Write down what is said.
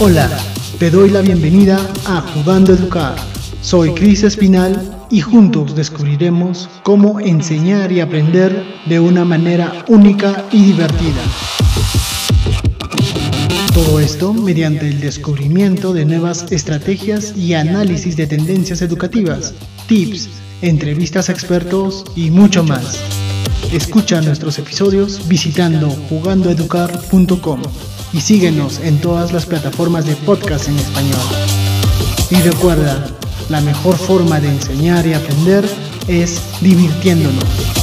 Hola, te doy la bienvenida a Jugando Educar. Soy Cris Espinal y juntos descubriremos cómo enseñar y aprender de una manera única y divertida. Todo esto mediante el descubrimiento de nuevas estrategias y análisis de tendencias educativas, tips, entrevistas a expertos y mucho más. Escucha nuestros episodios visitando jugandoeducar.com y síguenos en todas las plataformas de podcast en español. Y recuerda, la mejor forma de enseñar y aprender es divirtiéndonos.